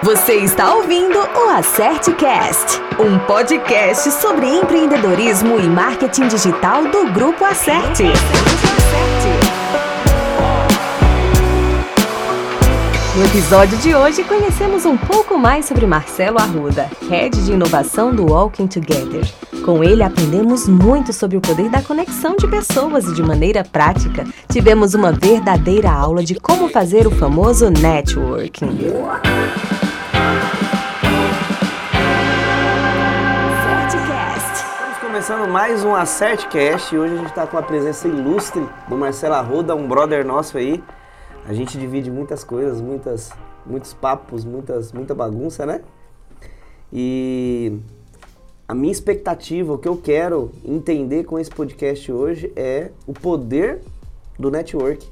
Você está ouvindo o Acerte Cast, um podcast sobre empreendedorismo e marketing digital do Grupo Acerte. No episódio de hoje, conhecemos um pouco mais sobre Marcelo Arruda, Head de Inovação do Walking Together. Com ele, aprendemos muito sobre o poder da conexão de pessoas e, de maneira prática, tivemos uma verdadeira aula de como fazer o famoso networking. Começando mais um Acertcast e hoje a gente está com a presença ilustre do Marcelo Arruda, um brother nosso aí. A gente divide muitas coisas, muitas, muitos papos, muitas, muita bagunça, né? E a minha expectativa, o que eu quero entender com esse podcast hoje é o poder do network.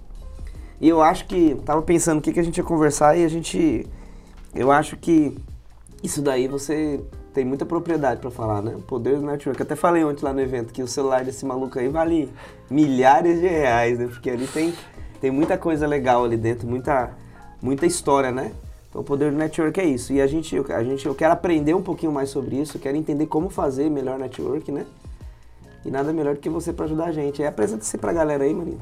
E eu acho que, tava pensando o que, que a gente ia conversar e a gente, eu acho que isso daí você tem muita propriedade para falar, né? O poder do network. Eu até falei ontem lá no evento que o celular desse maluco aí vale milhares de reais, né? Porque ali tem tem muita coisa legal ali dentro, muita, muita história, né? Então o poder do network é isso. E a gente, a gente, eu quero aprender um pouquinho mais sobre isso, quero entender como fazer melhor network, né? E nada melhor do que você para ajudar a gente. É, apresenta-se pra galera aí, Marina.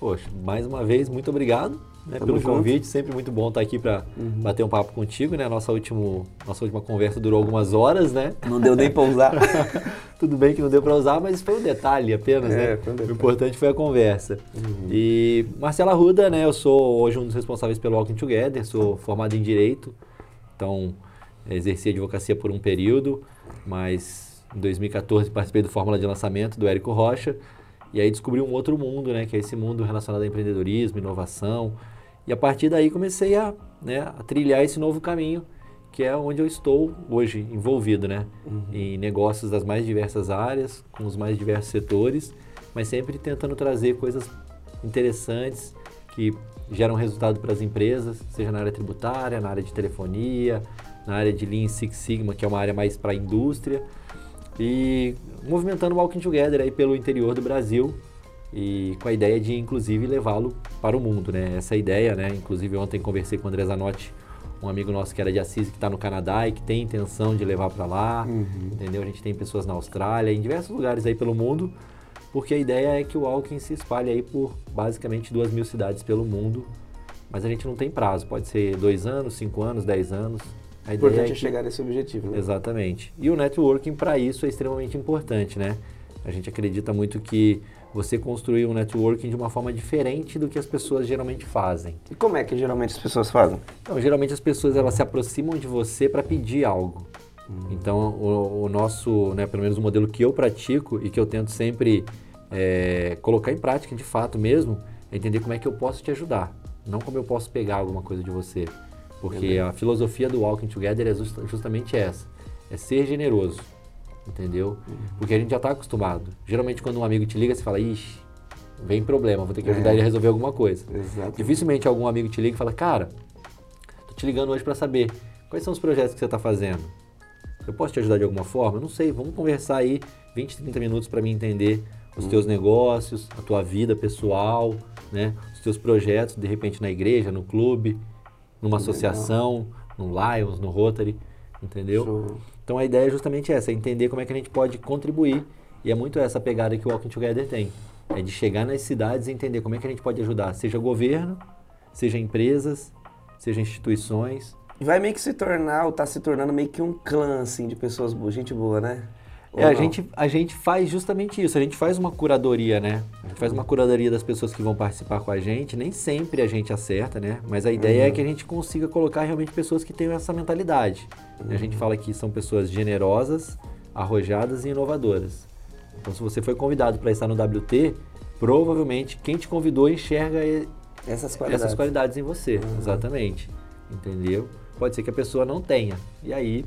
Poxa, mais uma vez, muito obrigado né, pelo junto. convite. Sempre muito bom estar aqui para uhum. bater um papo contigo, né? Nossa, último, nossa última conversa durou algumas horas, né? Não deu nem para usar. Tudo bem que não deu para usar, mas foi um detalhe apenas, é, né? Um detalhe. O importante foi a conversa. Uhum. E Marcelo Arruda, né? Eu sou hoje um dos responsáveis pelo Walking Together, sou formado em Direito, então exerci advocacia por um período, mas em 2014 participei do Fórmula de Lançamento do Érico Rocha, e aí descobri um outro mundo, né? Que é esse mundo relacionado a empreendedorismo, inovação, e a partir daí comecei a, né, a trilhar esse novo caminho, que é onde eu estou hoje envolvido, né? Uhum. Em negócios das mais diversas áreas, com os mais diversos setores, mas sempre tentando trazer coisas interessantes que geram resultado para as empresas, seja na área tributária, na área de telefonia, na área de Lean Six Sigma, que é uma área mais para a indústria, e movimentando o Walking Together aí pelo interior do Brasil, e com a ideia de inclusive levá-lo para o mundo, né? Essa ideia, né? Inclusive ontem conversei com o André Zanotti, um amigo nosso que era de Assis que está no Canadá e que tem intenção de levar para lá, uhum. entendeu? A gente tem pessoas na Austrália, em diversos lugares aí pelo mundo, porque a ideia é que o Alckmin se espalhe aí por basicamente duas mil cidades pelo mundo, mas a gente não tem prazo, pode ser dois anos, cinco anos, dez anos. A ideia importante é, que... chegar nesse objetivo, né? Exatamente. E o networking para isso é extremamente importante, né? A gente acredita muito que você construir um networking de uma forma diferente do que as pessoas geralmente fazem. E como é que geralmente as pessoas fazem? Então, geralmente as pessoas elas se aproximam de você para pedir algo. Hum. Então, o, o, nosso, né, pelo menos o modelo que eu pratico e que eu tento sempre é, colocar em prática de fato mesmo, é entender como é que eu posso te ajudar, não como eu posso pegar alguma coisa de você. Porque a filosofia do Walking Together é justamente essa, é ser generoso entendeu? Porque a gente já está acostumado. Geralmente quando um amigo te liga, você fala, ixi, vem problema, vou ter que ajudar é. ele a resolver alguma coisa. Exato. Dificilmente algum amigo te liga e fala, cara, tô te ligando hoje para saber quais são os projetos que você está fazendo. Eu posso te ajudar de alguma forma? Eu não sei, vamos conversar aí 20, 30 minutos para mim entender os uhum. teus negócios, a tua vida pessoal, né? Os teus projetos, de repente na igreja, no clube, numa associação, no Lions, no Rotary, entendeu? Show. Então a ideia é justamente essa, é entender como é que a gente pode contribuir. E é muito essa pegada que o Walking Together tem. É de chegar nas cidades e entender como é que a gente pode ajudar, seja governo, seja empresas, seja instituições. Vai meio que se tornar, ou tá se tornando meio que um clã, assim, de pessoas boas, gente boa, né? É, a gente, a gente faz justamente isso, a gente faz uma curadoria, né? A gente faz uma curadoria das pessoas que vão participar com a gente, nem sempre a gente acerta, né? Mas a ideia é uhum. é que a gente consiga colocar realmente pessoas que tenham essa mentalidade. Uhum. A gente fala que são pessoas generosas, arrojadas e inovadoras. Então, se você foi convidado para estar no WT, provavelmente quem te convidou enxerga essas qualidades, essas qualidades em você, uhum. exatamente. Entendeu? Pode ser que a pessoa não tenha. E aí,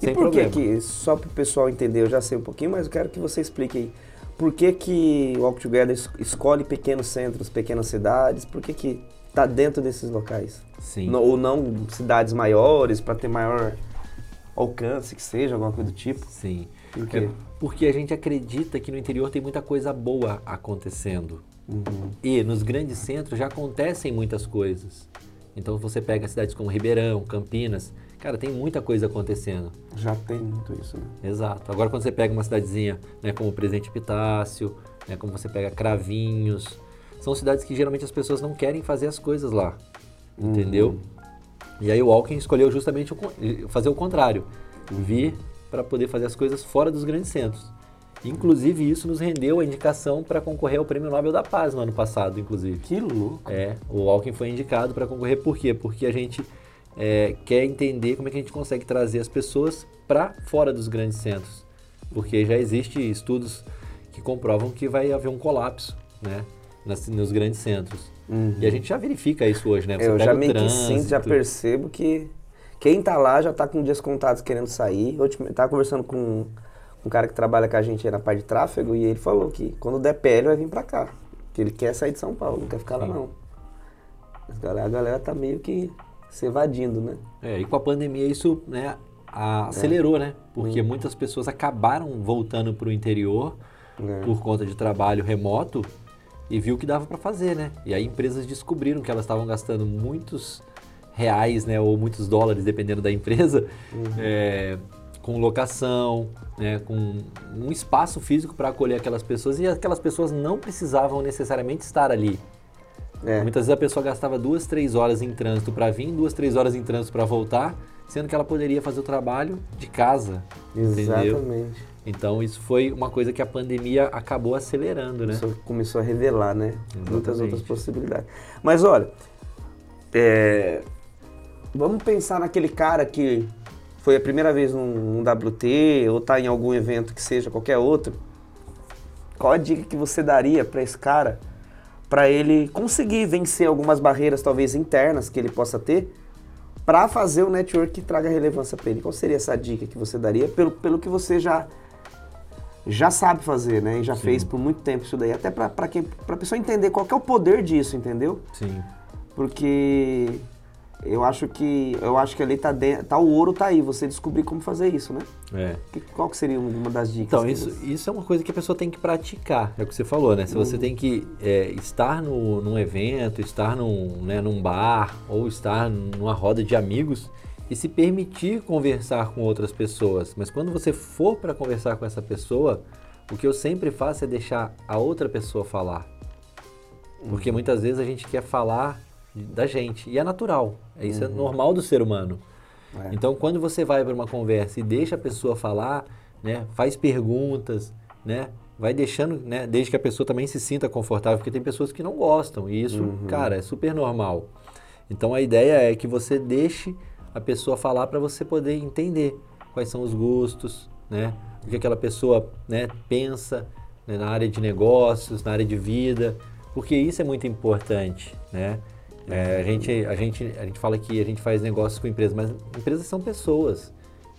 e sem por problema. que que, só para o pessoal entender, eu já sei um pouquinho, mas eu quero que você explique aí. Por que que o Walk Together escolhe pequenos centros, pequenas cidades? Por que que tá dentro desses locais? Sim. ou não cidades maiores para ter maior alcance, que seja, alguma coisa do tipo? Sim. Por quê? É porque a gente acredita que no interior tem muita coisa boa acontecendo. Uhum. E nos grandes centros já acontecem muitas coisas. Então você pega cidades como Ribeirão, Campinas, cara, tem muita coisa acontecendo. Já tem muito isso, né? Exato. Agora quando você pega uma cidadezinha, né, como Presidente Epitácio, né, como você pega Cravinhos, são cidades que geralmente as pessoas não querem fazer as coisas lá, uhum. entendeu? E aí o Alckmin escolheu justamente fazer o contrário, vir para poder fazer as coisas fora dos grandes centros. Inclusive, isso nos rendeu a indicação para concorrer ao Prêmio Nobel da Paz no ano passado, inclusive. Que louco! É, o Alckmin foi indicado para concorrer por quê? Porque a gente é, quer entender como é que a gente consegue trazer as pessoas para fora dos grandes centros. Porque já existem estudos que comprovam que vai haver um colapso, né? Nas, nos grandes centros. Uhum. E a gente já verifica isso hoje, né? Você Eu já meio que sinto, já percebo que quem está lá já está com dias contados querendo sair. Eu estava conversando com um cara que trabalha com a gente na parte de tráfego e ele falou que quando der pé ele vai vir para cá. Que ele quer sair de São Paulo, não quer ficar lá não. A galera, a galera tá meio que se evadindo, né? É, e com a pandemia isso né, acelerou, é. né? Porque hum. muitas pessoas acabaram voltando para o interior é. por conta de trabalho remoto e viu que dava para fazer, né? E aí empresas descobriram que elas estavam gastando muitos reais, né, ou muitos dólares, dependendo da empresa, uhum. é, com locação, né, com um espaço físico para acolher aquelas pessoas e aquelas pessoas não precisavam necessariamente estar ali. É. Muitas vezes a pessoa gastava duas, três horas em trânsito para vir, duas, três horas em trânsito para voltar, sendo que ela poderia fazer o trabalho de casa. Exatamente. Entendeu? Então isso foi uma coisa que a pandemia acabou acelerando, né? Isso começou a revelar, né? Exatamente. Muitas outras possibilidades. Mas olha, é... vamos pensar naquele cara que foi a primeira vez num, num WT ou está em algum evento que seja qualquer outro, qual a dica que você daria para esse cara para ele conseguir vencer algumas barreiras talvez internas que ele possa ter para fazer o network que traga relevância para ele? Qual seria essa dica que você daria pelo, pelo que você já já sabe fazer, né? E já Sim. fez por muito tempo isso daí, até para para a pessoa entender qual é o poder disso, entendeu? Sim. Porque eu acho que eu acho que ali tá, dentro, tá o ouro tá aí, você descobrir como fazer isso, né? É. Que, qual que seria uma das dicas? Então, isso, você... isso é uma coisa que a pessoa tem que praticar, é o que você falou, né? Se você uhum. tem que é, estar no, num evento, estar num, né, num bar ou estar numa roda de amigos e se permitir conversar com outras pessoas. Mas quando você for para conversar com essa pessoa, o que eu sempre faço é deixar a outra pessoa falar. Porque uhum. muitas vezes a gente quer falar da gente. E é natural. Isso é uhum. é normal do ser humano. É. Então, quando você vai para uma conversa e deixa a pessoa falar, né, faz perguntas, né, vai deixando, né, desde que a pessoa também se sinta confortável, porque tem pessoas que não gostam. E isso, uhum. cara, é super normal. Então, a ideia é que você deixe a pessoa falar para você poder entender quais são os gostos, né, o que aquela pessoa né, pensa né, na área de negócios, na área de vida, porque isso é muito importante, né? É, a, gente, a, gente, a gente fala que a gente faz negócios com empresas, mas empresas são pessoas.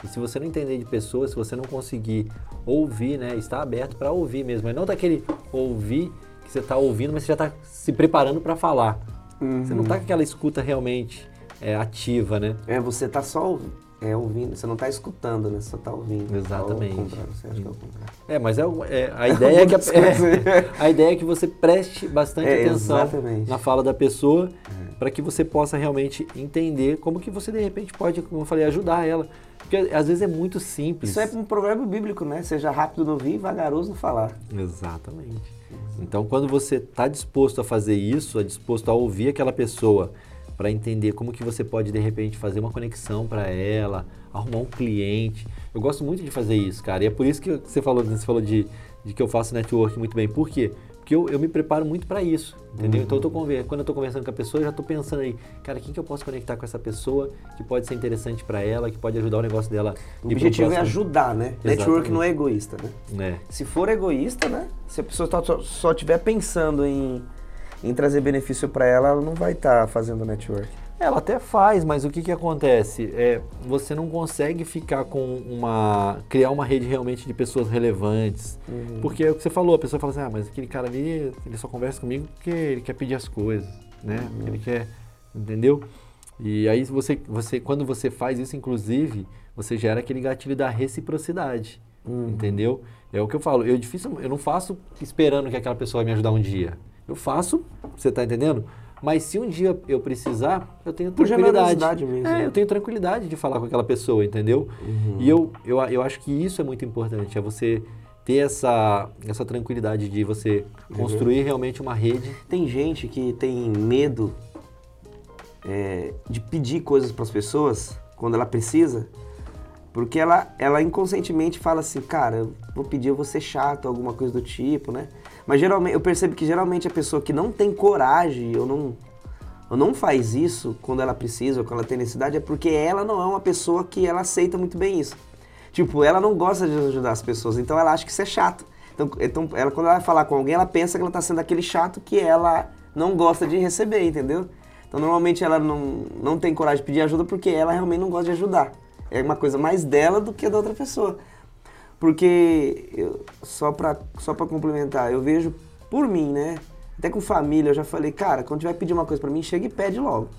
E se você não entender de pessoas, se você não conseguir ouvir, né, estar aberto para ouvir mesmo, mas não daquele ouvir que você está ouvindo, mas você já está se preparando para falar. Uhum. Você não está com aquela escuta realmente é, ativa, né? É, você está só é, ouvindo, você não está escutando, né? Você está ouvindo. Exatamente. você acha que é o contrário. É, mas é, é a ideia é que a, é, a, ideia é que você preste bastante é, atenção exatamente. na fala da pessoa é. para que você possa realmente entender como que você de repente pode, como eu falei, ajudar ela. Porque às vezes é muito simples. Isso é um provérbio bíblico, né? Seja rápido no ouvir e vagaroso no falar. Exatamente. Então, quando você está disposto a fazer isso, é disposto a ouvir aquela pessoa para entender como que você pode de repente fazer uma conexão para ela, arrumar um cliente. Eu gosto muito de fazer isso, cara. E é por isso que você falou, você falou de, de que eu faço network muito bem. Por quê? Porque eu, eu me preparo muito para isso, entendeu? Uhum. Então, eu tô quando eu estou conversando com a pessoa, eu já estou pensando aí, cara, quem que eu posso conectar com essa pessoa que pode ser interessante para ela, que pode ajudar o negócio dela. O objetivo é ajudar, né? Exatamente. Network não é egoísta, né? É. Se for egoísta, né? Se a pessoa só estiver pensando em em trazer benefício para ela, ela não vai estar tá fazendo network. Ela até faz, mas o que, que acontece? É, você não consegue ficar com uma. criar uma rede realmente de pessoas relevantes. Uhum. Porque é o que você falou, a pessoa fala assim, ah, mas aquele cara ali, ele só conversa comigo porque ele quer pedir as coisas, né? Uhum. Ele quer. Entendeu? E aí você, você, quando você faz isso, inclusive, você gera aquele gatilho da reciprocidade. Uhum. Entendeu? É o que eu falo. Eu, difícil, eu não faço esperando que aquela pessoa vai me ajudar um dia. Eu faço, você está entendendo? Mas se um dia eu precisar, eu tenho tranquilidade. Mesmo. É, eu tenho tranquilidade de falar com aquela pessoa, entendeu? Uhum. E eu, eu, eu acho que isso é muito importante, é você ter essa, essa tranquilidade de você uhum. construir realmente uma rede. Tem gente que tem medo é, de pedir coisas para as pessoas quando ela precisa, porque ela, ela inconscientemente fala assim, cara, eu vou pedir, eu vou ser chato, alguma coisa do tipo, né? Mas geralmente, eu percebo que geralmente a pessoa que não tem coragem ou não, ou não faz isso quando ela precisa ou quando ela tem necessidade é porque ela não é uma pessoa que ela aceita muito bem isso. Tipo, ela não gosta de ajudar as pessoas, então ela acha que isso é chato. Então, então ela, quando ela vai falar com alguém, ela pensa que ela está sendo aquele chato que ela não gosta de receber, entendeu? Então, normalmente ela não, não tem coragem de pedir ajuda porque ela realmente não gosta de ajudar. É uma coisa mais dela do que da outra pessoa. Porque, eu, só para só pra complementar, eu vejo por mim, né? Até com família, eu já falei, cara, quando tiver pedir uma coisa para mim, chega e pede logo.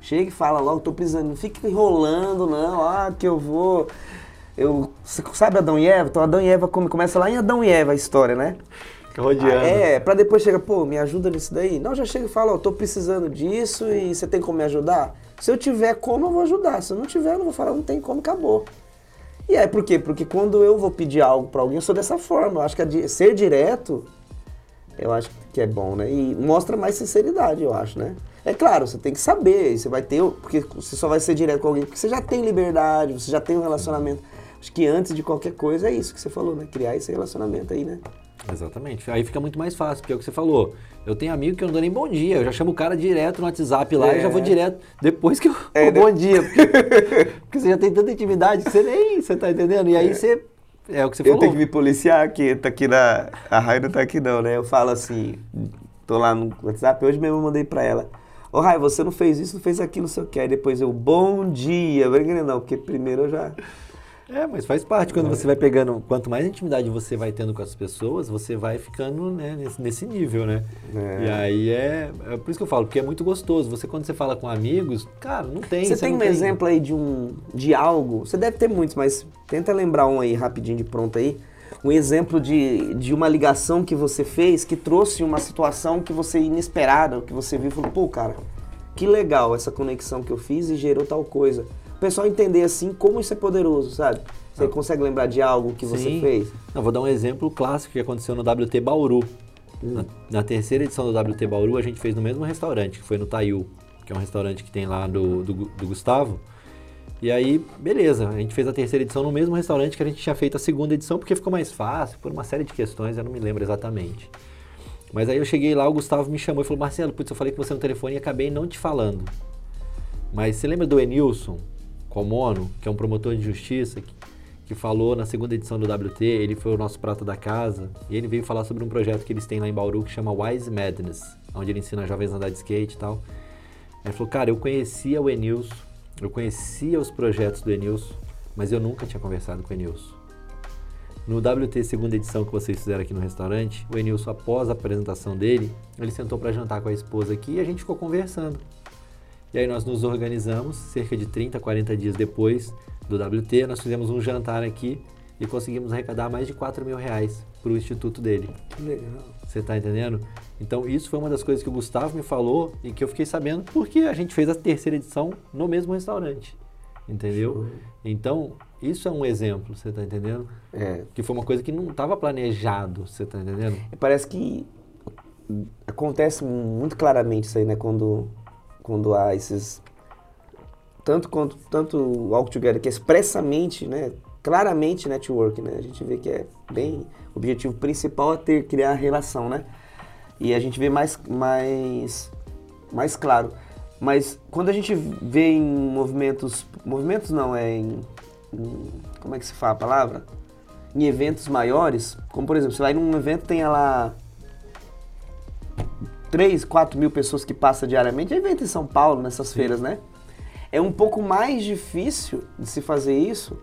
Chega e fala logo, tô precisando. Não fica enrolando, não. Ah, que eu vou. Eu, sabe Adão e Eva? Então Adão e Eva come, começa lá em Adão e Eva a história, né? Rodeando. Ah, é, pra depois chega, pô, me ajuda nisso daí. Não, já chega e fala, ó, tô precisando disso e você tem como me ajudar? Se eu tiver como, eu vou ajudar. Se eu não tiver, eu não vou falar, não tem como, acabou. E é por quê? Porque quando eu vou pedir algo para alguém, eu sou dessa forma. Eu acho que ser direto, eu acho que é bom, né? E mostra mais sinceridade, eu acho, né? É claro, você tem que saber, você vai ter, porque você só vai ser direto com alguém porque você já tem liberdade, você já tem um relacionamento. Acho que antes de qualquer coisa é isso que você falou, né? Criar esse relacionamento aí, né? Exatamente. Aí fica muito mais fácil, porque é o que você falou. Eu tenho amigo que eu não dou nem bom dia. Eu já chamo o cara direto no WhatsApp lá é. e já vou direto depois que eu. É, bom dia. Porque, porque, você já tem tanta intimidade que você nem. Você tá entendendo? E aí é. você. É o que você falou. Eu tenho que me policiar aqui, tá aqui na. A Raia não tá aqui não, né? Eu falo assim. Tô lá no WhatsApp, hoje mesmo eu mandei pra ela. Ô, Raia, você não fez isso, não fez aquilo, não sei o que. Aí depois eu, bom dia. Não, porque primeiro eu já. É, mas faz parte. Quando é. você vai pegando, quanto mais intimidade você vai tendo com as pessoas, você vai ficando né, nesse, nesse, nível, né? É. E aí é, é por isso que eu falo, porque é muito gostoso. Você quando você fala com amigos, cara, não tem. Você, você tem um tem... exemplo aí de um de algo? Você deve ter muitos, mas tenta lembrar um aí rapidinho de pronto aí. Um exemplo de, de uma ligação que você fez que trouxe uma situação que você inesperada, que você viu e falou, pô, cara, que legal essa conexão que eu fiz e gerou tal coisa o pessoal entender assim como isso é poderoso, sabe? Você ah. consegue lembrar de algo que Sim. você fez? Não, vou dar um exemplo clássico que aconteceu no WT Bauru. Hum. Na, na, terceira edição do WT Bauru, a gente fez no mesmo restaurante, que foi no Taiu, que é um restaurante que tem lá do, do, do Gustavo. E aí, beleza, a gente fez a terceira edição no mesmo restaurante que a gente tinha feito a segunda edição, porque ficou mais fácil, por uma série de questões, eu não me lembro exatamente. Mas aí eu cheguei lá, o Gustavo me chamou e falou, Marcelo, putz, eu falei com você no telefone e acabei não te falando. Mas você lembra do Enilson? Comono, que é um promotor de justiça, que, que falou na segunda edição do WT, ele foi o nosso prato da casa, e ele veio falar sobre um projeto que eles têm lá em Bauru que chama Wise Madness, onde ele ensina jovens a andar de skate e tal. Ele falou, cara, eu conhecia o Enilson, eu conhecia os projetos do Enilson, mas eu nunca tinha conversado com o Enilson. No WT segunda edição que vocês fizeram aqui no restaurante, o Enilson, após a apresentação dele, ele sentou para jantar com a esposa aqui e a gente ficou conversando. E aí nós nos organizamos, cerca de 30, 40 dias depois do WT, nós fizemos um jantar aqui e conseguimos arrecadar mais de 4 mil reais para o instituto dele. Que legal. Você está entendendo? Então isso foi uma das coisas que o Gustavo me falou e que eu fiquei sabendo porque a gente fez a terceira edição no mesmo restaurante. Entendeu? Show. Então, isso é um exemplo, você está entendendo? É. Que foi uma coisa que não estava planejado, você está entendendo? Parece que acontece muito claramente isso aí, né? Quando quando há esses tanto quanto tanto Walk Together que é expressamente, né, claramente network, né? A gente vê que é bem o objetivo principal é ter criar relação, né? E a gente vê mais mais mais claro. Mas quando a gente vê em movimentos, movimentos não é em, em como é que se fala a palavra? Em eventos maiores, como por exemplo, você vai num evento tem lá 3, 4 mil pessoas que passa diariamente, é evento em São Paulo, nessas Sim. feiras, né? É um pouco mais difícil de se fazer isso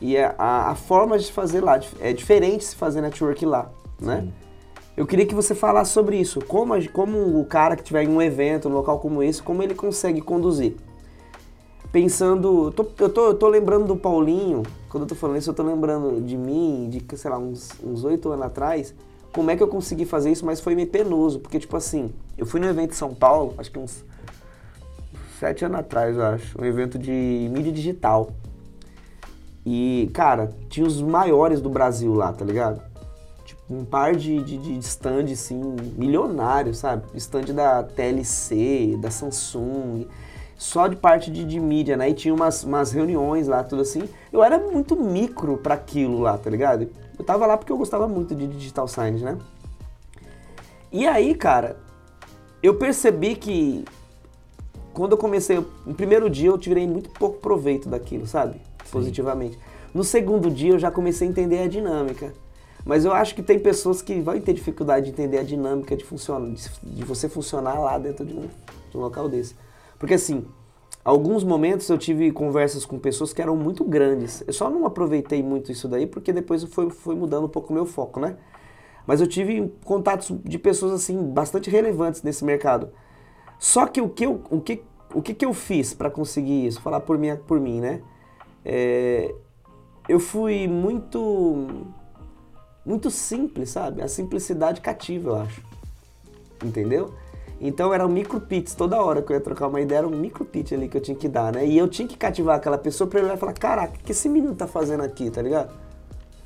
e é a, a, forma de fazer lá é diferente se fazer network lá, né? Eu queria que você falasse sobre isso, como, como o cara que tiver em um evento, um local como esse, como ele consegue conduzir. Pensando, eu tô, eu tô, eu tô lembrando do Paulinho, quando eu tô falando isso, eu tô lembrando de mim, de, sei lá, uns oito anos atrás, como é que eu consegui fazer isso, mas foi meio penoso, porque tipo assim, eu fui no evento em São Paulo, acho que uns sete anos atrás, eu acho, um evento de mídia digital. E, cara, tinha os maiores do Brasil lá, tá ligado? Tipo, um par de, de, de stand, assim, milionário, sabe? Stand da TLC, da Samsung, só de parte de, de mídia, né? E tinha umas, umas reuniões lá, tudo assim. Eu era muito micro para aquilo lá, tá ligado? Eu tava lá porque eu gostava muito de digital science, né? E aí, cara, eu percebi que quando eu comecei, no primeiro dia eu tirei muito pouco proveito daquilo, sabe? positivamente. No segundo dia eu já comecei a entender a dinâmica. Mas eu acho que tem pessoas que vão ter dificuldade de entender a dinâmica de, funcionar, de, de você funcionar lá dentro de um, de um local desse. Porque assim, alguns momentos eu tive conversas com pessoas que eram muito grandes. Eu só não aproveitei muito isso daí porque depois foi, foi mudando um pouco o meu foco, né? Mas eu tive contatos de pessoas assim bastante relevantes nesse mercado. Só que o que eu, o que, o que, que eu fiz para conseguir isso? Falar por mim, por mim, né? é, eu fui muito muito simples, sabe? A simplicidade cativa, eu acho. Entendeu? Então era um micro pitch, toda hora que eu ia trocar uma ideia era um micro pitch ali que eu tinha que dar, né? E eu tinha que cativar aquela pessoa pra ele e falar, caraca, o que esse menino tá fazendo aqui, tá ligado?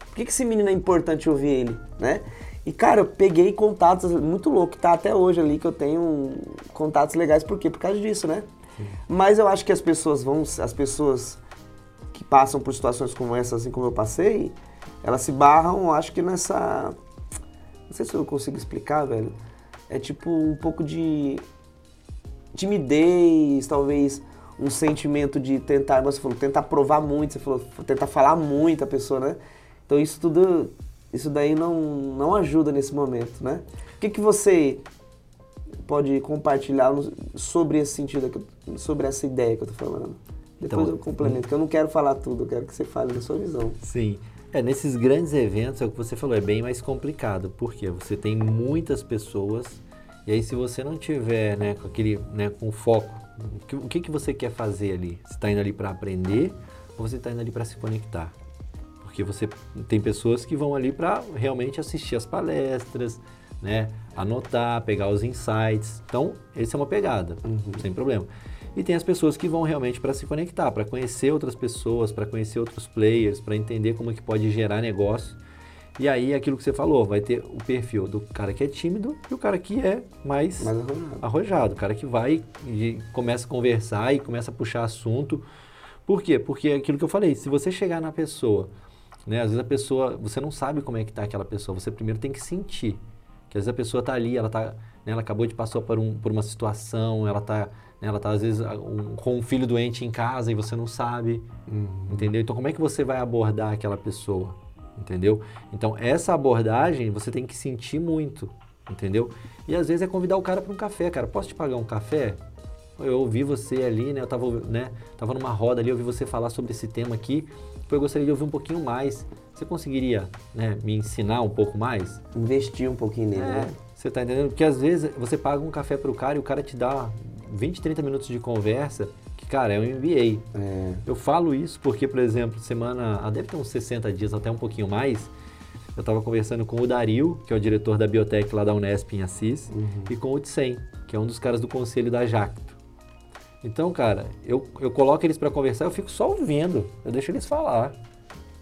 Por que, que esse menino é importante ouvir ele, né? E cara, eu peguei contatos muito louco, tá até hoje ali que eu tenho contatos legais, por quê? Por causa disso, né? Sim. Mas eu acho que as pessoas vão, as pessoas que passam por situações como essa, assim como eu passei, elas se barram, acho que nessa. Não sei se eu consigo explicar, velho. É tipo um pouco de timidez, talvez um sentimento de tentar, você falou, tentar provar muito, você falou, tentar falar muito a pessoa, né? Então isso tudo, isso daí não, não ajuda nesse momento, né? O que, que você pode compartilhar sobre esse sentido, sobre essa ideia que eu tô falando? Depois então, eu complemento, porque eu não quero falar tudo, eu quero que você fale da sua visão. Sim. É, nesses grandes eventos, é o que você falou, é bem mais complicado, porque você tem muitas pessoas, e aí se você não tiver né, com aquele, né, com foco, o que, que você quer fazer ali? Você está indo ali para aprender ou você está indo ali para se conectar? Porque você tem pessoas que vão ali para realmente assistir as palestras, né, anotar, pegar os insights. Então, essa é uma pegada, uhum. sem problema. E tem as pessoas que vão realmente para se conectar, para conhecer outras pessoas, para conhecer outros players, para entender como é que pode gerar negócio. E aí, aquilo que você falou, vai ter o perfil do cara que é tímido e o cara que é mais, mais arrojado. arrojado. O cara que vai e começa a conversar e começa a puxar assunto. Por quê? Porque é aquilo que eu falei, se você chegar na pessoa, né, às vezes a pessoa, você não sabe como é que está aquela pessoa, você primeiro tem que sentir. Que às vezes a pessoa está ali, ela, tá, né, ela acabou de passar por, um, por uma situação, ela está ela está, às vezes, um, com um filho doente em casa e você não sabe, uhum. entendeu? Então, como é que você vai abordar aquela pessoa, entendeu? Então, essa abordagem você tem que sentir muito, entendeu? E, às vezes, é convidar o cara para um café, cara. Posso te pagar um café? Eu ouvi você ali, né? Eu estava né, tava numa roda ali, eu ouvi você falar sobre esse tema aqui. Eu gostaria de ouvir um pouquinho mais. Você conseguiria né, me ensinar um pouco mais? Investir um pouquinho nele, é, né? Você está entendendo? Porque às vezes você paga um café para o cara e o cara te dá 20, 30 minutos de conversa, que, cara, é um MBA. É. Eu falo isso porque, por exemplo, semana, ah, deve ter uns 60 dias, até um pouquinho mais, eu estava conversando com o Dario, que é o diretor da biotech lá da Unesp em Assis, uhum. e com o Tsen, que é um dos caras do conselho da Jacto. Então, cara, eu, eu coloco eles para conversar, eu fico só ouvindo, eu deixo eles falar.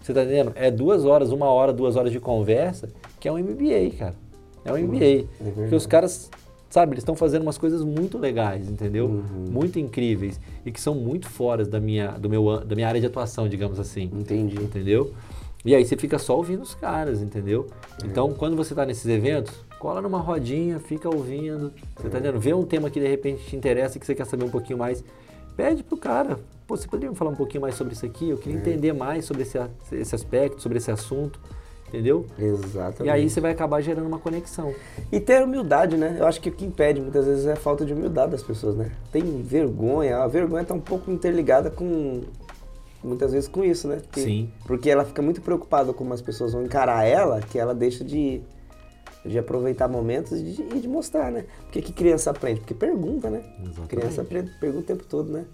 Você tá entendendo? É duas horas, uma hora, duas horas de conversa, que é um MBA, cara. É um MBA. É porque os caras Sabe, eles estão fazendo umas coisas muito legais, entendeu? Uhum. Muito incríveis e que são muito fora da minha, do meu, da minha área de atuação, digamos assim. Entendi. Entendeu? E aí você fica só ouvindo os caras, entendeu? É. Então, quando você está nesses eventos, cola numa rodinha, fica ouvindo. Você tá é. entendendo? Vê um tema que de repente te interessa e que você quer saber um pouquinho mais. Pede pro cara, pô, você poderia me falar um pouquinho mais sobre isso aqui? Eu queria é. entender mais sobre esse, esse aspecto, sobre esse assunto entendeu? Exatamente. E aí você vai acabar gerando uma conexão. E ter humildade, né? Eu acho que o que impede muitas vezes é a falta de humildade das pessoas, né? Tem vergonha, a vergonha está um pouco interligada com muitas vezes com isso, né? Porque, Sim. Porque ela fica muito preocupada como as pessoas vão encarar ela, que ela deixa de, de aproveitar momentos e de, de mostrar, né? Porque que criança aprende? Porque pergunta, né? Exatamente. Criança aprende, pergunta o tempo todo, né?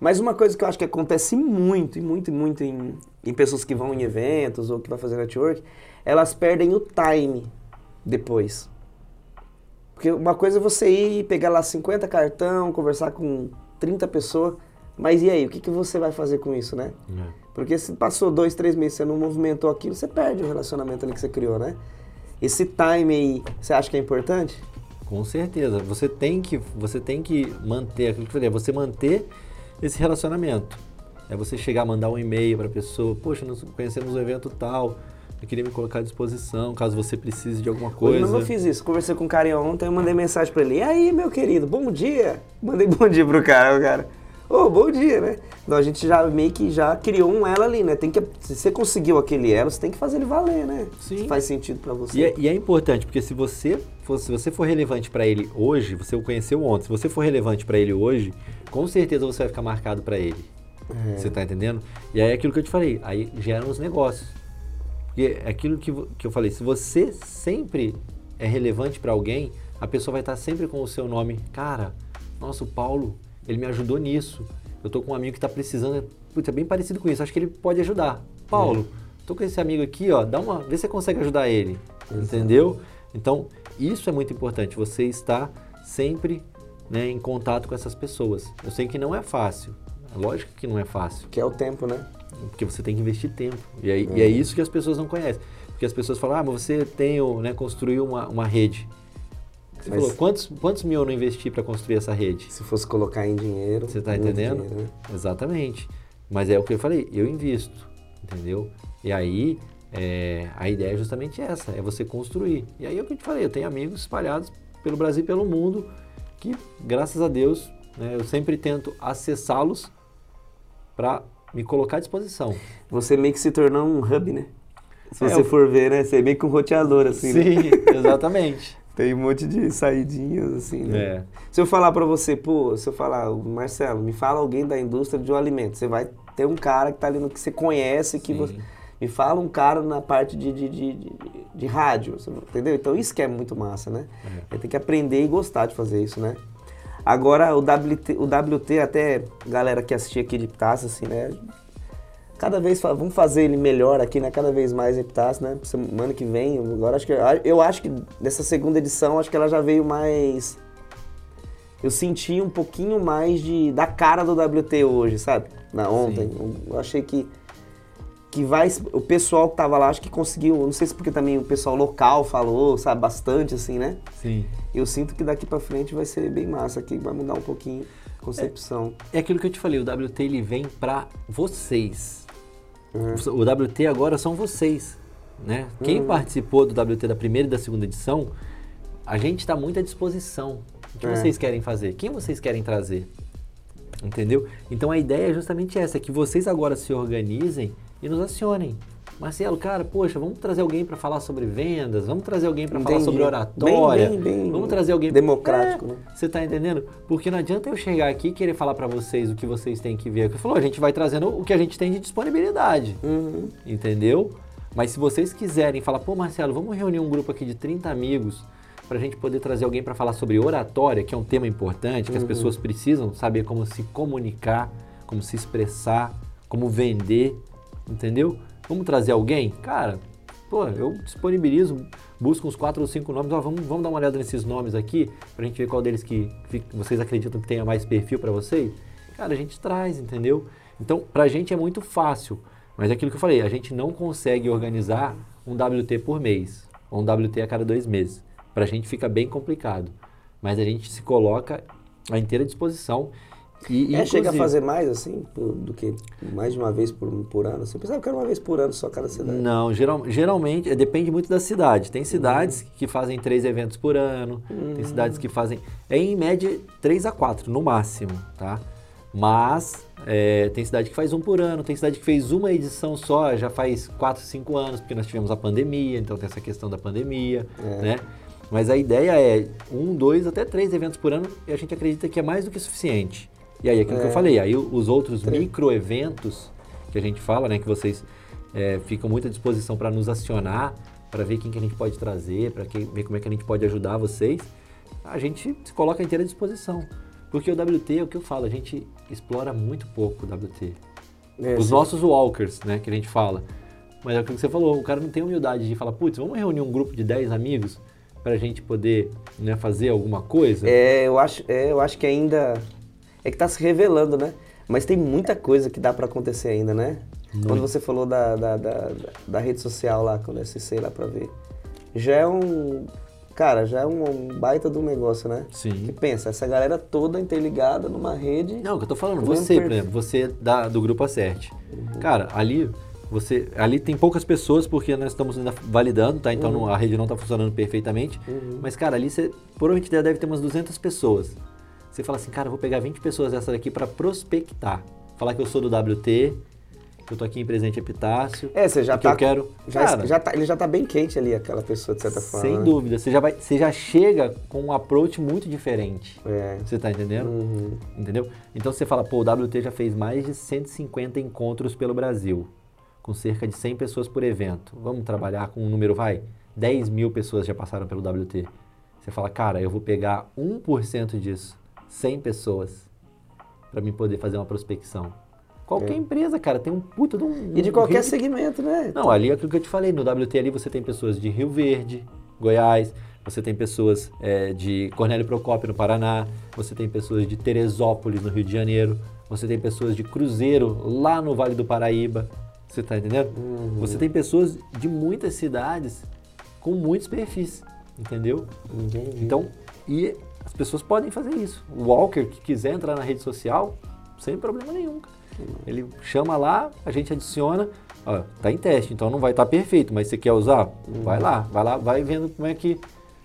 Mas uma coisa que eu acho que acontece muito, e muito, e muito em, em pessoas que vão em eventos ou que vão fazer network, elas perdem o time. depois? Porque uma coisa é você ir, pegar lá 50 cartão, conversar com 30 pessoas, mas e aí, o que, que você vai fazer com isso, né? É. Porque se passou dois, três meses você não movimentou aquilo, você perde o relacionamento ali que você criou, né? Esse time aí, você acha que é importante? Com certeza. Você tem que, você tem que manter aquilo que eu falei, é você manter esse relacionamento. É você chegar, mandar um e-mail para a pessoa, poxa, nós conhecemos um evento tal, eu queria me colocar à disposição, caso você precise de alguma coisa. Hoje eu fiz isso. Conversei com o cara ontem, eu mandei mensagem para ele. E aí, meu querido, bom dia. Mandei bom dia pro cara, o cara. Ô, oh, bom dia, né? Então a gente já meio que já criou um elo ali, né? Tem que, se você conseguiu aquele elo, você tem que fazer ele valer, né? Sim. Se faz sentido para você. E é, e é, importante, porque se você for, se você for relevante para ele hoje, você o conheceu ontem, se você for relevante para ele hoje, com certeza você vai ficar marcado para ele. É. Você tá entendendo? E aí é aquilo que eu te falei, aí geram os negócios. Porque é aquilo que, que eu falei, se você sempre é relevante para alguém, a pessoa vai estar sempre com o seu nome. Cara, nossa, o Paulo, ele me ajudou nisso. Eu tô com um amigo que está precisando, putz, é bem parecido com isso, acho que ele pode ajudar. Paulo, é. tô com esse amigo aqui, ó, dá uma, vê se você consegue ajudar ele, Exato. entendeu? Então, isso é muito importante, você está sempre né, em contato com essas pessoas. Eu sei que não é fácil, lógico que não é fácil. Que é o tempo, né? Porque você tem que investir tempo. E, aí, e é isso que as pessoas não conhecem. Porque as pessoas falam, ah, mas você tem, né, construiu uma, uma rede. Você Mas falou, quantos, quantos mil eu não investi para construir essa rede? Se fosse colocar em dinheiro. Você está entendendo? Dinheiro, né? Exatamente. Mas é o que eu falei, eu invisto, entendeu? E aí, é, a ideia é justamente essa, é você construir. E aí é o que eu te falei, eu tenho amigos espalhados pelo Brasil e pelo mundo que, graças a Deus, né, eu sempre tento acessá-los para me colocar à disposição. Você meio que se tornou um hub, né? Se é, você eu... for ver, né? Você é meio que um roteador, assim, Sim, né? exatamente. Tem um monte de saidinhas, assim, né? É. Se eu falar para você, pô, se eu falar, Marcelo, me fala alguém da indústria de um alimento, você vai ter um cara que tá ali no que você conhece, que você, me fala um cara na parte de, de, de, de, de rádio, entendeu? Então isso que é muito massa, né? É. Tem que aprender e gostar de fazer isso, né? Agora o WT, o WT até galera que assistia aqui de taça, assim, né? cada vez vamos fazer ele melhor aqui, né? Cada vez mais Epitácio, né? Semana que vem, agora acho que eu acho que nessa segunda edição acho que ela já veio mais eu senti um pouquinho mais de da cara do WT hoje, sabe? Na ontem, Sim. eu achei que que vai o pessoal que tava lá acho que conseguiu, não sei se porque também o pessoal local falou, sabe, bastante assim, né? Sim. Eu sinto que daqui para frente vai ser bem massa aqui, vai mudar um pouquinho a concepção. É, é aquilo que eu te falei, o WT ele vem para vocês. Uhum. O WT agora são vocês. Né? Uhum. Quem participou do WT da primeira e da segunda edição, a gente está muito à disposição. O que é. vocês querem fazer? Quem vocês querem trazer? Entendeu? Então a ideia é justamente essa, é que vocês agora se organizem e nos acionem. Marcelo, cara, poxa, vamos trazer alguém para falar sobre vendas, vamos trazer alguém para falar sobre oratória, bem, bem, bem vamos trazer alguém democrático, é, né? Você está entendendo? Porque não adianta eu chegar aqui e querer falar para vocês o que vocês têm que ver. Eu falou, a gente vai trazendo o que a gente tem de disponibilidade, uhum. entendeu? Mas se vocês quiserem falar, pô, Marcelo, vamos reunir um grupo aqui de 30 amigos para a gente poder trazer alguém para falar sobre oratória, que é um tema importante, que uhum. as pessoas precisam saber como se comunicar, como se expressar, como vender, entendeu? Vamos trazer alguém? Cara, pô, eu disponibilizo, busco uns quatro ou cinco nomes, ó, vamos, vamos dar uma olhada nesses nomes aqui, pra gente ver qual deles que, que vocês acreditam que tenha mais perfil para vocês. Cara, a gente traz, entendeu? Então, pra gente é muito fácil, mas é aquilo que eu falei, a gente não consegue organizar um WT por mês, ou um WT a cada dois meses. Pra gente fica bem complicado, mas a gente se coloca à inteira disposição e, é, chega a fazer mais assim, do que mais de uma vez por, por ano? Assim? Eu pensava que era uma vez por ano só cada cidade. Não, geral, geralmente, depende muito da cidade. Tem cidades uhum. que fazem três eventos por ano, uhum. tem cidades que fazem, é em média três a quatro, no máximo, tá? Mas é, tem cidade que faz um por ano, tem cidade que fez uma edição só, já faz quatro, cinco anos, porque nós tivemos a pandemia, então tem essa questão da pandemia, é. né? Mas a ideia é um, dois, até três eventos por ano e a gente acredita que é mais do que suficiente. E aí, aquilo é. que eu é. falei, aí os outros micro-eventos que a gente fala, né, que vocês é, ficam muito à disposição para nos acionar, para ver quem que a gente pode trazer, para ver como é que a gente pode ajudar vocês, a gente se coloca inteira à disposição. Porque o WT é o que eu falo, a gente explora muito pouco o WT. É, Os sim. nossos walkers, né, que a gente fala. Mas é o que você falou, o cara não tem humildade de falar, putz, vamos reunir um grupo de 10 amigos para a gente poder né, fazer alguma coisa? É, eu acho, é, eu acho que ainda é que está se revelando, né? Mas tem muita coisa que dá para acontecer ainda, né? Muito. Quando você falou da, da, da, da, rede social lá, quando eu acessei lá para ver, já é um cara, já é um, baita de um negócio, né? Sim. Que pensa, essa galera toda interligada numa rede. Não, o que eu tô falando, você, por exemplo, você da, do grupo Acerte. Uhum. Cara, ali você ali tem poucas pessoas porque nós estamos ainda validando, tá? Então uhum. não, a rede não está funcionando perfeitamente. Uhum. Mas, cara, ali você provavelmente deve ter umas 200 pessoas. Você fala assim, cara, eu vou pegar 20 pessoas dessa daqui para prospectar. Falar que eu sou do WT, que eu tô aqui em Presente Epitácio. É, você já tá. Que eu quero. Já, cara, já tá, ele já tá bem quente ali, aquela pessoa, de certa forma. Sem né? dúvida. Você já, vai, você já chega com um approach muito diferente. É. Você tá entendendo? Uhum. Entendeu? Então você fala, pô, o WT já fez mais de 150 encontros pelo Brasil com cerca de 100 pessoas por evento. Vamos trabalhar com um número, vai, 10 mil pessoas já passaram pelo WT. Você fala, cara, eu vou pegar 1% disso, 100 pessoas, para mim poder fazer uma prospecção. Qualquer é. empresa, cara, tem um puta de um. E de qualquer rio... segmento, né? Não, ali é aquilo que eu te falei. No WT ali você tem pessoas de Rio Verde, Goiás, você tem pessoas é, de Cornélio Procópio, no Paraná, você tem pessoas de Teresópolis, no Rio de Janeiro, você tem pessoas de Cruzeiro, lá no Vale do Paraíba, você está entendendo? Uhum. Você tem pessoas de muitas cidades com muitos perfis, entendeu? Entendi. Então, e as pessoas podem fazer isso. O Walker que quiser entrar na rede social, sem problema nenhum. Ele chama lá, a gente adiciona, ó, tá em teste, então não vai estar tá perfeito, mas você quer usar? Vai lá, vai lá, vai vendo como é que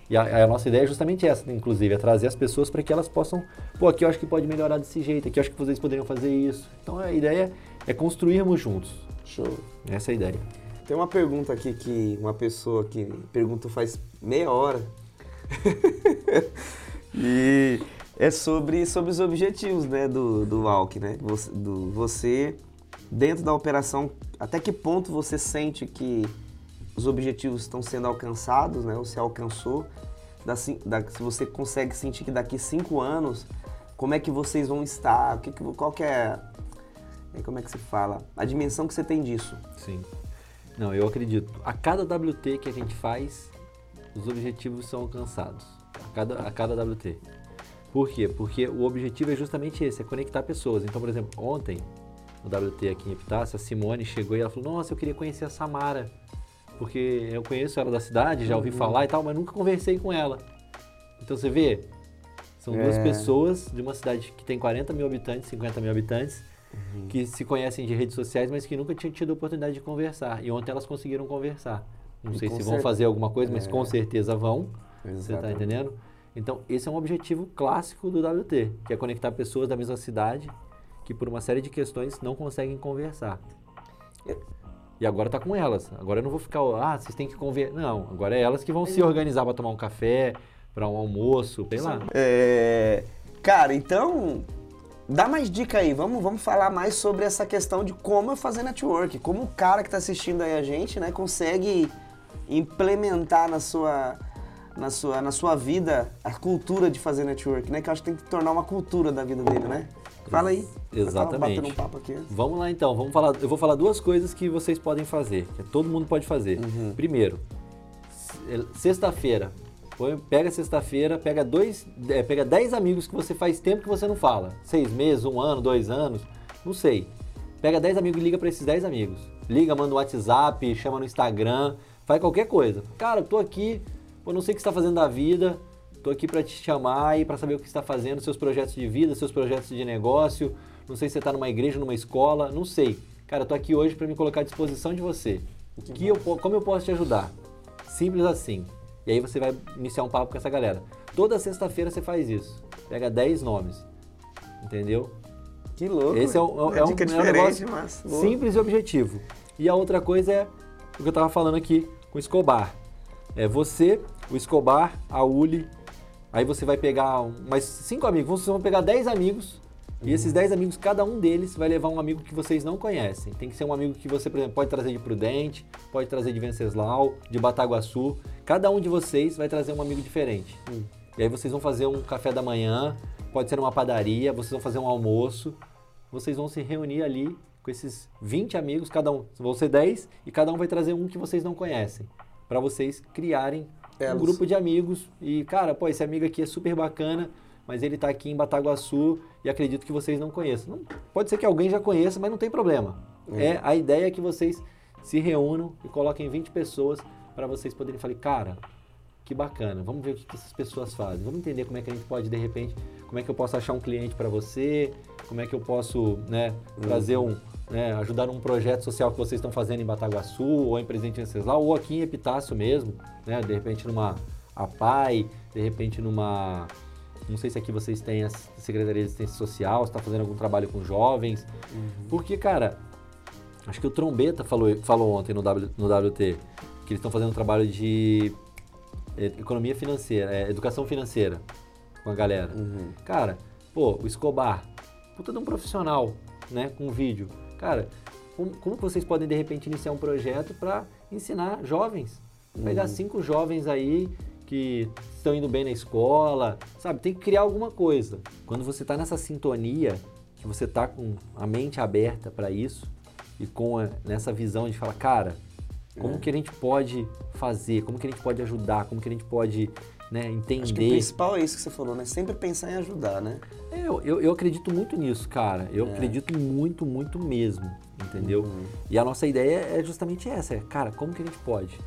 e a, a, nossa ideia é justamente essa, inclusive, é trazer as pessoas para que elas possam, pô, aqui eu acho que pode melhorar desse jeito, aqui eu acho que vocês poderiam fazer isso. Então a ideia é construirmos juntos. Show. Essa é a ideia. Tem uma pergunta aqui que uma pessoa que perguntou faz meia hora. e é sobre, sobre os objetivos né, do, do Walk, né? Você, do, você, dentro da operação, até que ponto você sente que os objetivos estão sendo alcançados, né? Se alcançou. Da, da, se você consegue sentir que daqui cinco anos, como é que vocês vão estar? Que, qual que é como é que se fala? A dimensão que você tem disso. Sim. Não, eu acredito. A cada WT que a gente faz, os objetivos são alcançados. A cada, a cada WT. Por quê? Porque o objetivo é justamente esse, é conectar pessoas. Então, por exemplo, ontem, no WT aqui em Epitácio, a Simone chegou e ela falou, nossa, eu queria conhecer a Samara. Porque eu conheço ela da cidade, já ouvi uhum. falar e tal, mas nunca conversei com ela. Então você vê, são é. duas pessoas de uma cidade que tem 40 mil habitantes, 50 mil habitantes, uhum. que se conhecem de redes sociais, mas que nunca tinham tido a oportunidade de conversar. E ontem elas conseguiram conversar. Não e sei se vão fazer alguma coisa, mas é. com certeza vão. Exatamente. Você está entendendo? Então, esse é um objetivo clássico do WT, que é conectar pessoas da mesma cidade que por uma série de questões não conseguem conversar. É. E agora está com elas. Agora eu não vou ficar, ah, vocês têm que conversar. Não, agora é elas que vão se organizar para tomar um café, para um almoço, sei lá. É, cara, então Dá mais dica aí, vamos, vamos falar mais sobre essa questão de como fazer network, como o cara que está assistindo aí a gente, né, consegue implementar na sua, na sua, na sua vida a cultura de fazer network, né, que eu acho que tem que tornar uma cultura da vida dele, né? Fala aí. Exatamente. Um papo aqui. Vamos lá então, vamos falar, eu vou falar duas coisas que vocês podem fazer, que todo mundo pode fazer. Uhum. Primeiro, sexta-feira, pega sexta-feira, pega dois, é, pega dez amigos que você faz tempo que você não fala. Seis meses, um ano, dois anos, não sei. Pega dez amigos e liga para esses dez amigos. Liga, manda um WhatsApp, chama no Instagram, faz qualquer coisa. Cara, eu tô aqui, eu não sei o que você está fazendo da vida, tô aqui para te chamar e para saber o que está fazendo, seus projetos de vida, seus projetos de negócio. Não sei se você está numa igreja, numa escola, não sei. Cara, tô aqui hoje para me colocar à disposição de você. O que eu, como eu posso te ajudar? Simples assim. E aí você vai iniciar um papo com essa galera. Toda sexta-feira você faz isso. Pega 10 nomes. Entendeu? Que louco. Esse é, um, é, é um, é um negócio mas, simples e objetivo. E a outra coisa é o que eu estava falando aqui com o Escobar. É você, o Escobar, a Uli. Aí você vai pegar mais cinco amigos. Vocês vão pegar 10 amigos e esses 10 amigos, cada um deles vai levar um amigo que vocês não conhecem. Tem que ser um amigo que você, por exemplo, pode trazer de Prudente, pode trazer de Venceslau, de Bataguaçu. Cada um de vocês vai trazer um amigo diferente. Hum. E aí vocês vão fazer um café da manhã, pode ser numa padaria, vocês vão fazer um almoço. Vocês vão se reunir ali com esses 20 amigos, cada um, vão ser 10, e cada um vai trazer um que vocês não conhecem, para vocês criarem Elas. um grupo de amigos. E, cara, pô, esse amigo aqui é super bacana, mas ele está aqui em Bataguaçu e acredito que vocês não conheçam. Não, pode ser que alguém já conheça, mas não tem problema. Uhum. É a ideia é que vocês se reúnam e coloquem 20 pessoas para vocês poderem falar, cara, que bacana, vamos ver o que, que essas pessoas fazem, vamos entender como é que a gente pode, de repente, como é que eu posso achar um cliente para você, como é que eu posso né, uhum. trazer um, né, ajudar um projeto social que vocês estão fazendo em Bataguaçu, ou em Presidente Venceslau, ou aqui em Epitácio mesmo, né, de repente numa APAI, de repente numa não sei se aqui vocês têm a Secretaria de Assistência Social, está fazendo algum trabalho com jovens. Uhum. Porque, cara, acho que o Trombeta falou, falou ontem no, w, no WT que eles estão fazendo um trabalho de economia financeira, é, educação financeira com a galera. Uhum. Cara, pô, o Escobar, puta de um profissional, né, com vídeo. Cara, como, como vocês podem de repente iniciar um projeto para ensinar jovens? Pegar uhum. cinco jovens aí que estão indo bem na escola, sabe? Tem que criar alguma coisa. Quando você está nessa sintonia, que você está com a mente aberta para isso e com a, nessa visão de falar, cara, como é. que a gente pode fazer? Como que a gente pode ajudar? Como que a gente pode né, entender? Acho que o principal é isso que você falou, né? Sempre pensar em ajudar, né? É, eu, eu, eu acredito muito nisso, cara. Eu é. acredito muito, muito mesmo, entendeu? Uhum. E a nossa ideia é justamente essa, é, cara, como que a gente pode?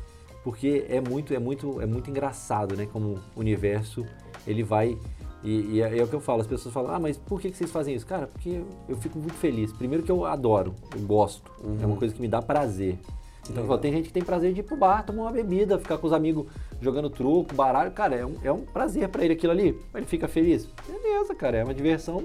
porque é muito, é muito, é muito engraçado, né? Como o universo ele vai e, e é, é, o que eu falo. As pessoas falam, ah, mas por que, que vocês fazem isso, cara? Porque eu fico muito feliz. Primeiro que eu adoro, eu gosto, uhum. é uma uhum. coisa que me dá prazer. Então, falo, tem gente que tem prazer de ir pro bar, tomar uma bebida, ficar com os amigos jogando truco, baralho. Cara, é um, é um prazer para ele aquilo ali. Ele fica feliz. Beleza, cara, é uma diversão.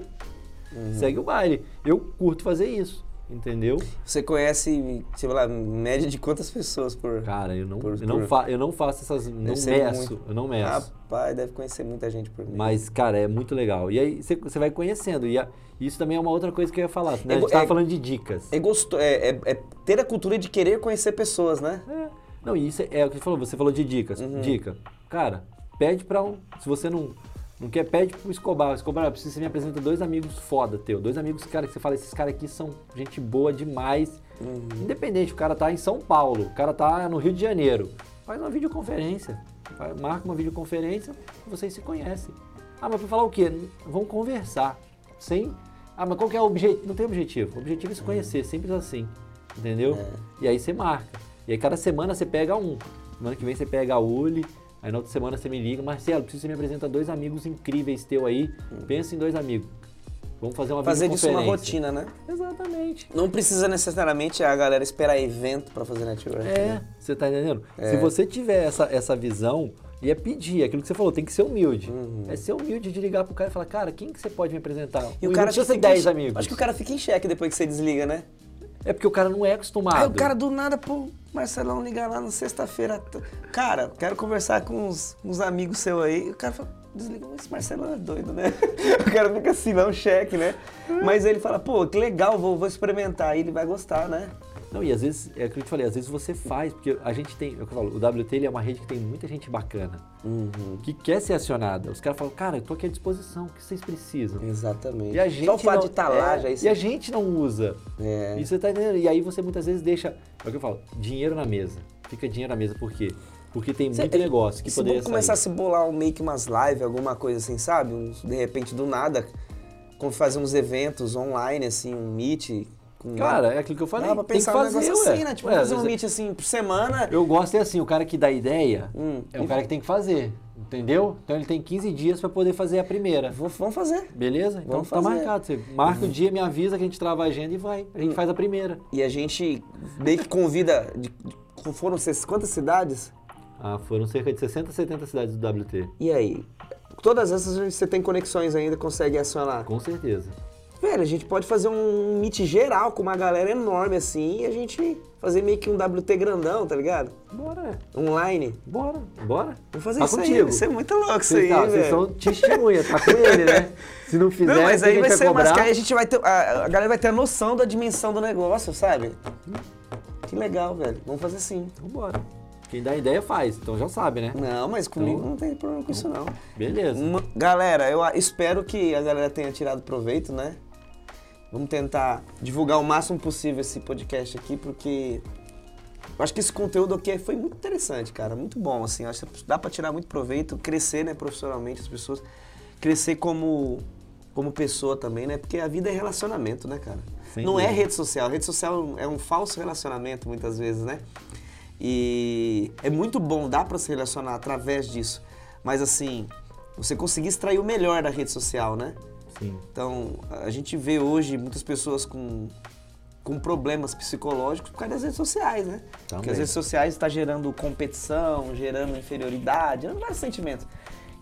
Uhum. Segue o baile. Eu curto fazer isso. Entendeu? Você conhece, sei lá, média de quantas pessoas por. Cara, eu não, por, eu, não por... Fa, eu não faço essas. Deve não meço. Muito. Eu não meço. Rapaz, deve conhecer muita gente por mês. Mas, cara, é muito legal. E aí você vai conhecendo. E a, isso também é uma outra coisa que eu ia falar. Né? É, a gente tava é, falando de dicas. É, gosto, é, é, é, ter a cultura de querer conhecer pessoas, né? É. Não, isso é, é o que você falou. Você falou de dicas. Uhum. Dica. Cara, pede pra um. Se você não não quer, pede pro Escobar. Escobar, preciso que você me apresenta dois amigos foda teu. Dois amigos, cara, que você fala, esses caras aqui são gente boa demais. Uhum. Independente, o cara tá em São Paulo, o cara tá no Rio de Janeiro. Faz uma videoconferência. Marca uma videoconferência e vocês se conhecem. Ah, mas pra falar o quê? Vão conversar. Sem. Ah, mas qual que é o objetivo? Não tem objetivo. O objetivo é se conhecer, uhum. simples assim. Entendeu? É. E aí você marca. E aí cada semana você pega um. Semana que vem você pega a Uli, Aí na outra semana você me liga, Marcelo, preciso que você me apresenta dois amigos incríveis teu aí. Hum. Pensa em dois amigos. Vamos fazer uma Fazer disso uma rotina, né? Exatamente. Não precisa necessariamente a galera esperar evento para fazer network. É, né? você tá entendendo? É. Se você tiver essa, essa visão, e é pedir, aquilo que você falou, tem que ser humilde. Uhum. É ser humilde de ligar pro cara e falar, cara, quem que você pode me apresentar? E o cara precisa ser 10 amigos. Acho que o cara fica em xeque depois que você desliga, né? É porque o cara não é acostumado. Aí o cara do nada, pô, Marcelão liga lá na sexta-feira. Cara, quero conversar com uns, uns amigos seus aí. O cara fala, desliga, esse Marcelão é doido, né? O cara fica assim, não, cheque, né? Mas ele fala, pô, que legal, vou, vou experimentar. Aí ele vai gostar, né? Não, e às vezes, é o que eu te falei, às vezes você faz, porque a gente tem, é eu falo, o WT ele é uma rede que tem muita gente bacana, uhum. que quer ser acionada. Os caras falam, cara, eu tô aqui à disposição, o que vocês precisam? Exatamente. E a gente Só o fato de estar tá lá é, já... Isso... E a gente não usa. É. E você tá entendendo? E aí você muitas vezes deixa, é o que eu falo, dinheiro na mesa. Fica dinheiro na mesa, por quê? Porque tem muito Cê, negócio que poderia sair. começar a se bolar um make umas lives, alguma coisa assim, sabe? Um, de repente, do nada, como fazer uns eventos online, assim, um meet Cara, é aquilo que eu falei. Dá pra pensar tem que fazer, um negócio assim, né? Tipo, ué, fazer um meet assim por semana. Eu gosto é assim, o cara que dá ideia hum, é o cara que tem que fazer. Entendeu? Então ele tem 15 dias para poder fazer a primeira. Vou, vamos fazer. Beleza? Então vamos tá fazer. marcado. Você marca uhum. o dia, me avisa que a gente trava a agenda e vai. A gente uhum. faz a primeira. E a gente meio que convida. De, foram quantas cidades? Ah, foram cerca de 60, 70 cidades do WT. E aí? Todas essas você tem conexões ainda, consegue acionar? Com certeza. Velho, a gente pode fazer um meet geral com uma galera enorme assim e a gente fazer meio que um WT grandão, tá ligado? Bora. Online. Bora, bora. Vamos fazer tá isso contigo. aí, vai ser muito louco isso aí, tá, velho. Vocês são testemunha, tá com ele, né? Se não fizer, não, mas aí vai ser mais que aí a gente vai ter, a, a galera vai ter a noção da dimensão do negócio, sabe? Que legal, velho. Vamos fazer sim. Vambora. Quem dá ideia faz, então já sabe, né? Não, mas comigo então, não tem problema com isso não. Beleza. Uma, galera, eu espero que a galera tenha tirado proveito, né? Vamos tentar divulgar o máximo possível esse podcast aqui, porque eu acho que esse conteúdo aqui foi muito interessante, cara. Muito bom, assim. Acho que dá para tirar muito proveito, crescer, né, profissionalmente, as pessoas. Crescer como, como pessoa também, né? Porque a vida é relacionamento, né, cara? Sem Não é dúvida. é rede social. A rede social é um falso relacionamento, muitas vezes, né? E é muito bom, dá para se relacionar através disso. Mas, assim, você conseguir extrair o melhor da rede social, né? Sim. Então, a gente vê hoje muitas pessoas com com problemas psicológicos por causa das redes sociais, né? Também. Porque as redes sociais estão tá gerando competição, gerando inferioridade, gerando vários sentimentos.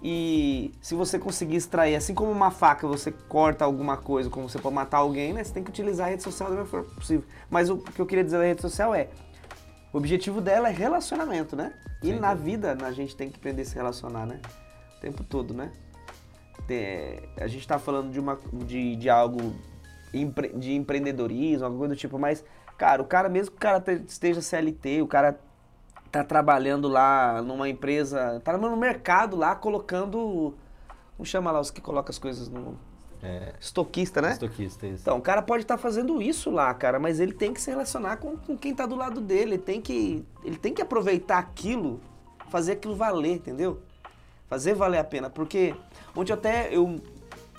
E se você conseguir extrair, assim como uma faca você corta alguma coisa, como você pode matar alguém, né? Você tem que utilizar a rede social da melhor forma possível. Mas o que eu queria dizer da rede social é, o objetivo dela é relacionamento, né? E Sim. na vida a gente tem que aprender a se relacionar, né? O tempo todo, né? A gente está falando de, uma, de, de algo de empreendedorismo, alguma coisa do tipo, mas, cara, o cara, mesmo que o cara esteja CLT, o cara tá trabalhando lá numa empresa, tá no mercado lá colocando. Como chama lá os que colocam as coisas no. É, estoquista, né? Estoquista, isso. Então, o cara pode estar tá fazendo isso lá, cara, mas ele tem que se relacionar com, com quem tá do lado dele. Ele tem, que, ele tem que aproveitar aquilo, fazer aquilo valer, entendeu? Fazer valer a pena. Porque ontem até eu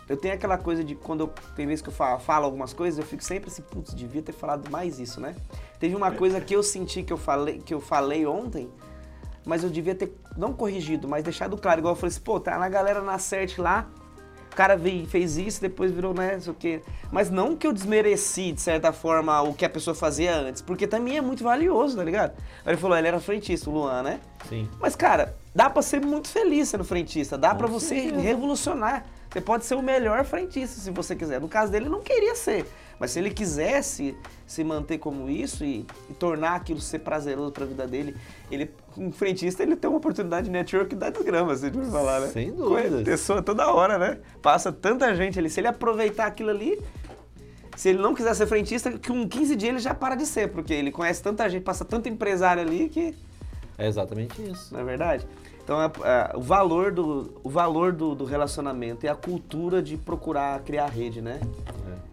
eu tenho aquela coisa de quando eu, tem vezes que eu falo, falo, algumas coisas, eu fico sempre assim, putz, devia ter falado mais isso, né? Teve uma coisa que eu senti que eu falei, que eu falei ontem, mas eu devia ter não corrigido, mas deixado claro, igual eu falei assim, pô, tá na galera na CERT lá, o cara veio, fez isso, depois virou, né, sei o quê. Mas não que eu desmereci, de certa forma, o que a pessoa fazia antes, porque também é muito valioso, tá ligado? Ele falou, ele era frentista, o Luan, né? Sim. Mas, cara, dá pra ser muito feliz sendo frentista, dá para você revolucionar você pode ser o melhor frentista se você quiser. No caso dele, ele não queria ser. Mas se ele quisesse se manter como isso e, e tornar aquilo ser prazeroso para a vida dele, ele, um frentista, ele tem uma oportunidade de network da desgrama, se a gente falar, né? Sem dúvida. Pessoa toda hora, né? Passa tanta gente ali. Se ele aproveitar aquilo ali, se ele não quiser ser frentista, que um 15 dias ele já para de ser, porque ele conhece tanta gente, passa tanto empresário ali que. É exatamente isso. Não é verdade? Então, é, é, o valor, do, o valor do, do, relacionamento e a cultura de procurar criar rede, né? É.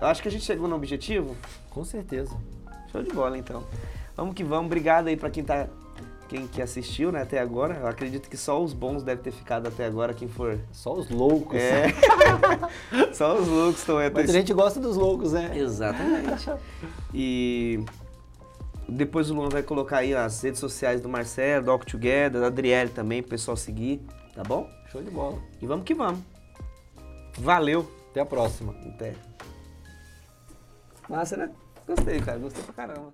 Eu acho que a gente chegou no objetivo. Com certeza. Show de bola, então. Vamos que vamos. Obrigado aí para quem tá quem que assistiu, né, até agora. Eu acredito que só os bons devem ter ficado até agora, quem for. Só os loucos. É. só os loucos estão. Mas a gente gosta dos loucos, né? Exatamente. E depois o Luan vai colocar aí as redes sociais do Marcelo, do Walk Together, da Adriele também, pro pessoal seguir, tá bom? Show de bola. E vamos que vamos. Valeu. Até a próxima. Até. Massa, né? Gostei, cara. Gostei pra caramba.